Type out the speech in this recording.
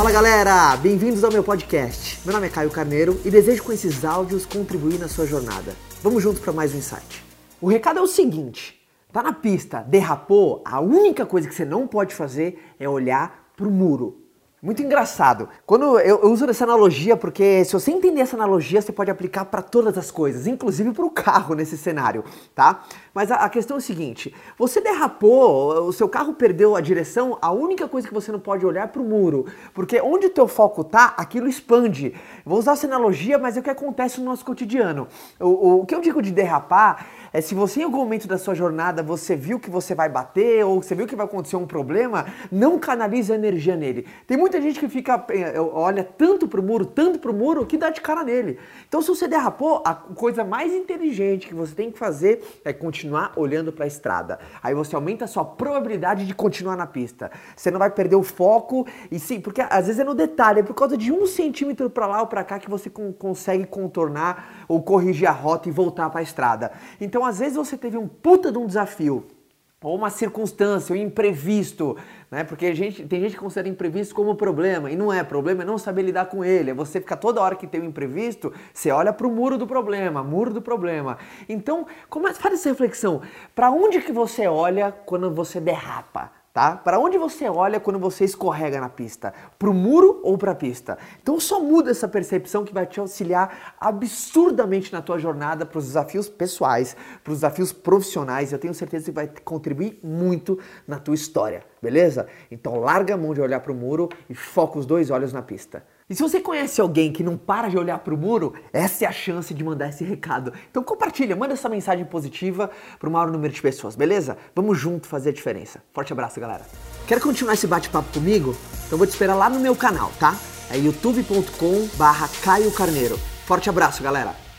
Fala galera, bem-vindos ao meu podcast. Meu nome é Caio Carneiro e desejo com esses áudios contribuir na sua jornada. Vamos juntos para mais um insight. O recado é o seguinte: tá na pista, derrapou, a única coisa que você não pode fazer é olhar pro muro. Muito engraçado. Quando eu, eu, uso essa analogia, porque se você entender essa analogia, você pode aplicar para todas as coisas, inclusive para o carro nesse cenário, tá? Mas a, a, questão é o seguinte: você derrapou, o seu carro perdeu a direção, a única coisa que você não pode olhar é para o muro, porque onde o teu foco tá, aquilo expande. Vou usar essa analogia, mas é o que acontece no nosso cotidiano. O, o, o que eu digo de derrapar é se você em algum momento da sua jornada você viu que você vai bater ou você viu que vai acontecer um problema, não canalize a energia nele. Tem muita gente que fica eh, olha tanto pro muro, tanto pro muro que dá de cara nele. Então se você derrapou, a coisa mais inteligente que você tem que fazer é continuar olhando para a estrada. Aí você aumenta a sua probabilidade de continuar na pista. Você não vai perder o foco e sim, porque às vezes é no detalhe, é por causa de um centímetro para lá ou para cá que você consegue contornar ou corrigir a rota e voltar para a estrada. Então, às vezes você teve um puta de um desafio, ou uma circunstância, um imprevisto, né? Porque gente, tem gente que considera imprevisto como problema, e não é. Problema é não saber lidar com ele. É você ficar toda hora que tem um imprevisto, você olha para o muro do problema, muro do problema. Então, como é, faz essa reflexão. Para onde que você olha quando você derrapa? Tá? Para onde você olha quando você escorrega na pista? Para o muro ou para a pista? Então só muda essa percepção que vai te auxiliar absurdamente na tua jornada para os desafios pessoais, para os desafios profissionais. Eu tenho certeza que vai contribuir muito na tua história, beleza? Então larga a mão de olhar para o muro e foca os dois olhos na pista. E se você conhece alguém que não para de olhar para o muro, essa é a chance de mandar esse recado. Então compartilha, manda essa mensagem positiva para o maior número de pessoas, beleza? Vamos junto fazer a diferença. Forte abraço, galera. Quer continuar esse bate-papo comigo? Então vou te esperar lá no meu canal, tá? É youtube.com/barra Caio Carneiro. Forte abraço, galera.